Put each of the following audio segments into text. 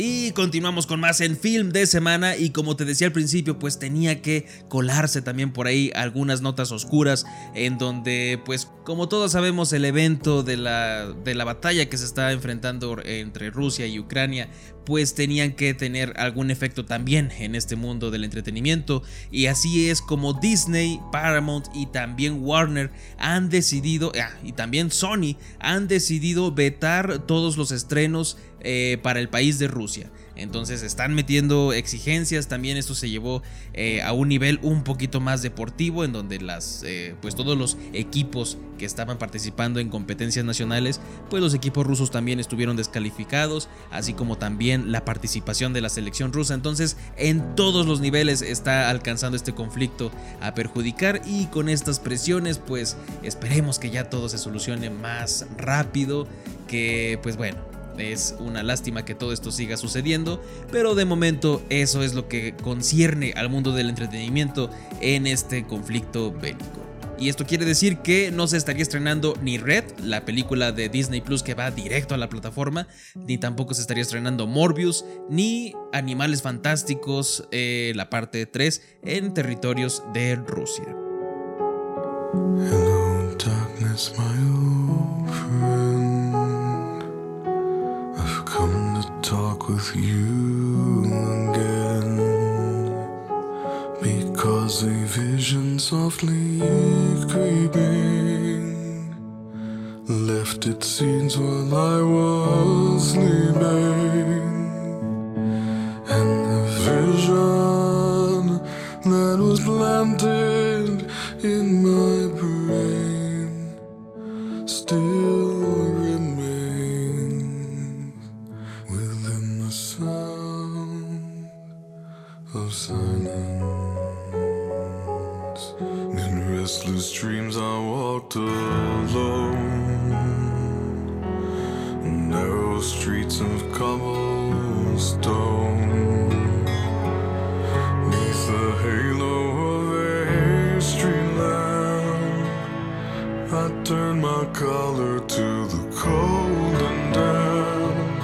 Y continuamos con más en film de semana y como te decía al principio pues tenía que colarse también por ahí algunas notas oscuras en donde pues como todos sabemos el evento de la, de la batalla que se está enfrentando entre Rusia y Ucrania pues tenían que tener algún efecto también en este mundo del entretenimiento y así es como Disney, Paramount y también Warner han decidido, ah, y también Sony han decidido vetar todos los estrenos eh, para el país de Rusia. Entonces están metiendo exigencias, también esto se llevó eh, a un nivel un poquito más deportivo en donde las, eh, pues todos los equipos que estaban participando en competencias nacionales, pues los equipos rusos también estuvieron descalificados, así como también la participación de la selección rusa. Entonces en todos los niveles está alcanzando este conflicto a perjudicar y con estas presiones pues esperemos que ya todo se solucione más rápido, que pues bueno es una lástima que todo esto siga sucediendo, pero de momento eso es lo que concierne al mundo del entretenimiento en este conflicto bélico. Y esto quiere decir que no se estaría estrenando ni Red, la película de Disney Plus que va directo a la plataforma, ni tampoco se estaría estrenando Morbius, ni Animales Fantásticos, eh, la parte 3, en territorios de Rusia. With you again. Because a vision softly creeping left its scenes while I was sleeping restless dreams I walked alone. Narrow streets of cobblestone. Neath the halo of a street lamp I turned my collar to the cold and damp.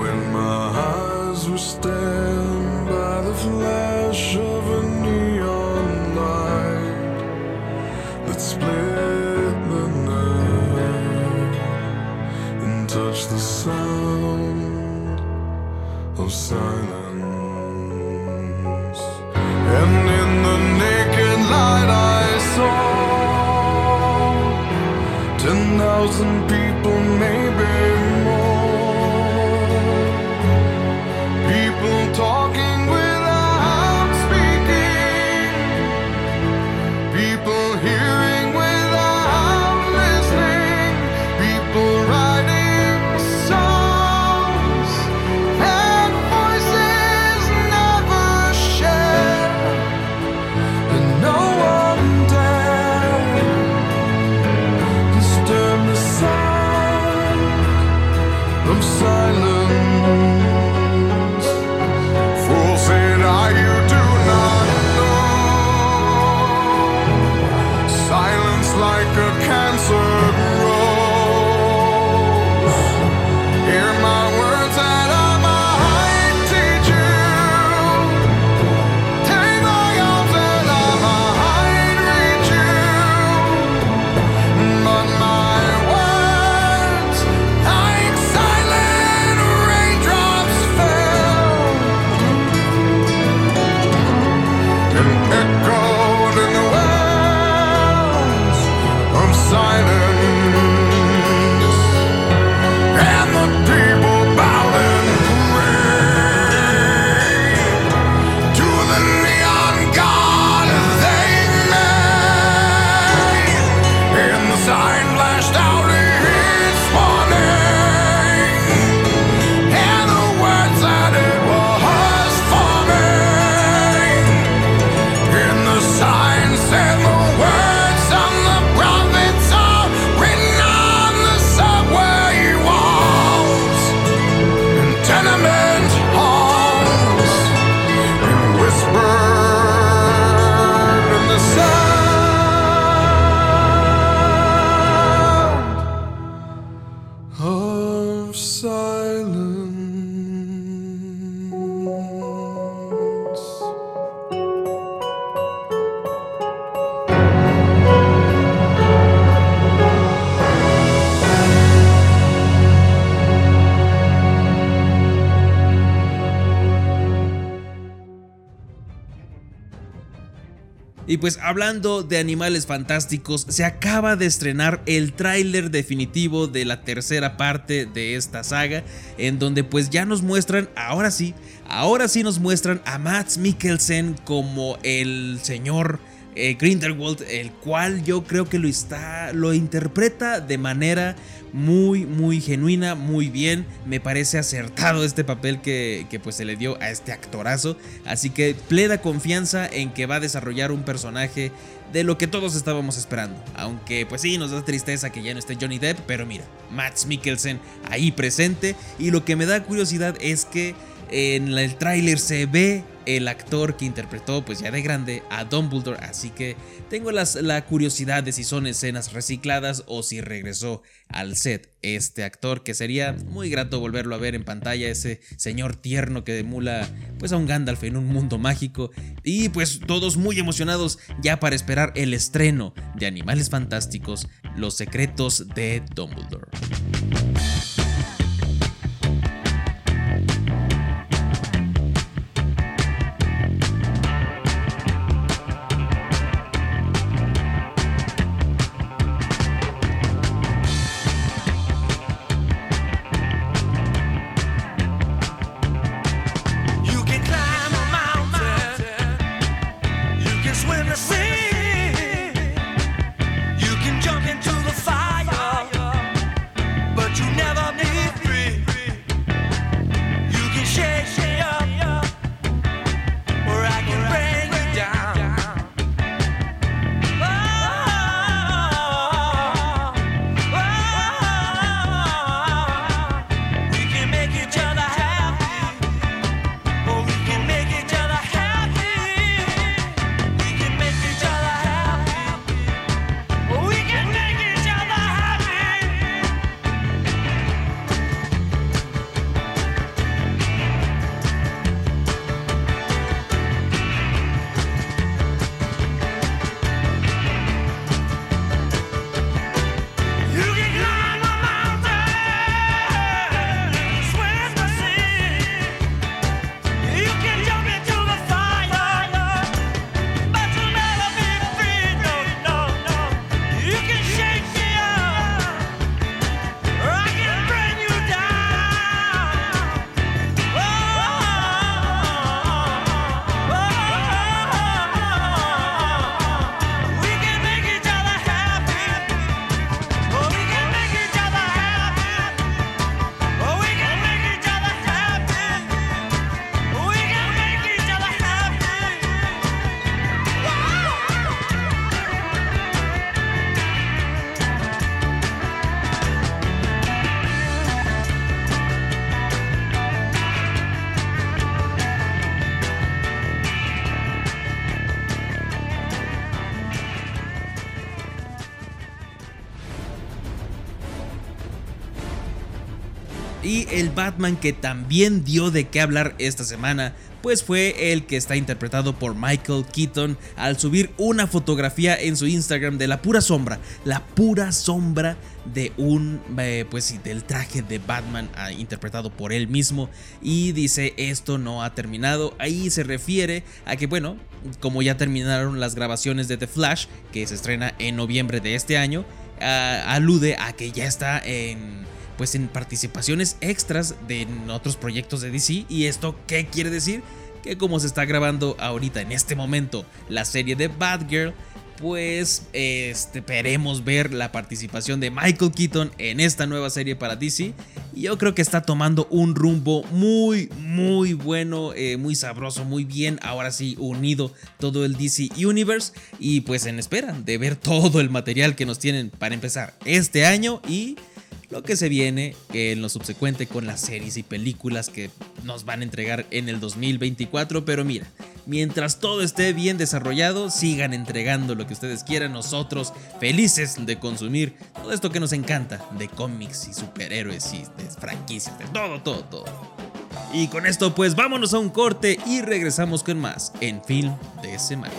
When my eyes were stabbed of silence. Y pues hablando de animales fantásticos, se acaba de estrenar el tráiler definitivo de la tercera parte de esta saga, en donde pues ya nos muestran, ahora sí, ahora sí nos muestran a Matt Mikkelsen como el señor eh, Grindelwald, el cual yo creo que lo está, lo interpreta de manera muy, muy genuina, muy bien. Me parece acertado este papel que, pues se le dio a este actorazo. Así que plena confianza en que va a desarrollar un personaje de lo que todos estábamos esperando. Aunque pues sí, nos da tristeza que ya no esté Johnny Depp, pero mira, Max Mikkelsen ahí presente. Y lo que me da curiosidad es que en el tráiler se ve el actor que interpretó pues ya de grande a Dumbledore, así que tengo la curiosidad de si son escenas recicladas o si regresó al set este actor, que sería muy grato volverlo a ver en pantalla, ese señor tierno que emula pues a un Gandalf en un mundo mágico y pues todos muy emocionados ya para esperar el estreno de Animales Fantásticos, Los Secretos de Dumbledore. Y el Batman que también dio de qué hablar esta semana, pues fue el que está interpretado por Michael Keaton al subir una fotografía en su Instagram de la pura sombra, la pura sombra de un, eh, pues sí, del traje de Batman ah, interpretado por él mismo. Y dice esto no ha terminado, ahí se refiere a que bueno, como ya terminaron las grabaciones de The Flash, que se estrena en noviembre de este año, ah, alude a que ya está en pues en participaciones extras de otros proyectos de DC. ¿Y esto qué quiere decir? Que como se está grabando ahorita en este momento la serie de Batgirl, pues este, esperemos ver la participación de Michael Keaton en esta nueva serie para DC. Y yo creo que está tomando un rumbo muy, muy bueno, eh, muy sabroso, muy bien. Ahora sí, unido todo el DC Universe. Y pues en espera de ver todo el material que nos tienen para empezar este año y lo que se viene en lo subsecuente con las series y películas que nos van a entregar en el 2024. Pero mira, mientras todo esté bien desarrollado, sigan entregando lo que ustedes quieran. Nosotros felices de consumir todo esto que nos encanta de cómics y superhéroes y de franquicias, de todo, todo, todo. Y con esto pues vámonos a un corte y regresamos con más en Film de Semana.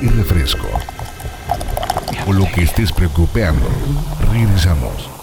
Y refresco. O lo que estés preocupando, regresamos.